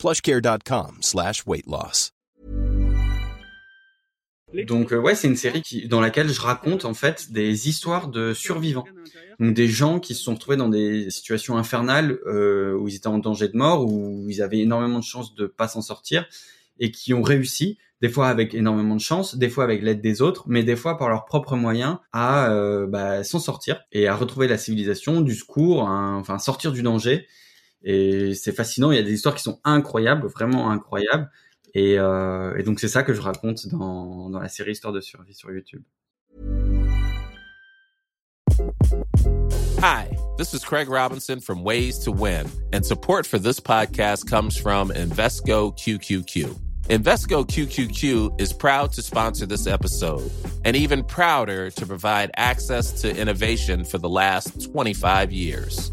plushcare.com slash. Donc euh, ouais, c'est une série qui, dans laquelle je raconte en fait des histoires de survivants. Donc des gens qui se sont retrouvés dans des situations infernales euh, où ils étaient en danger de mort, où ils avaient énormément de chances de pas s'en sortir et qui ont réussi, des fois avec énormément de chance, des fois avec l'aide des autres, mais des fois par leurs propres moyens à euh, bah, s'en sortir et à retrouver la civilisation, du secours, enfin sortir du danger. Et c'est fascinant. Il y a des histoires qui sont incroyables, vraiment incroyables. Et, euh, donc c'est ça que je raconte dans, la série Histoire de survie sur YouTube. Hi, this is Craig Robinson from Ways to Win, and support for this podcast comes from Invesco QQQ. Invesco QQQ is proud to sponsor this episode and even prouder to provide access to innovation for the last 25 years.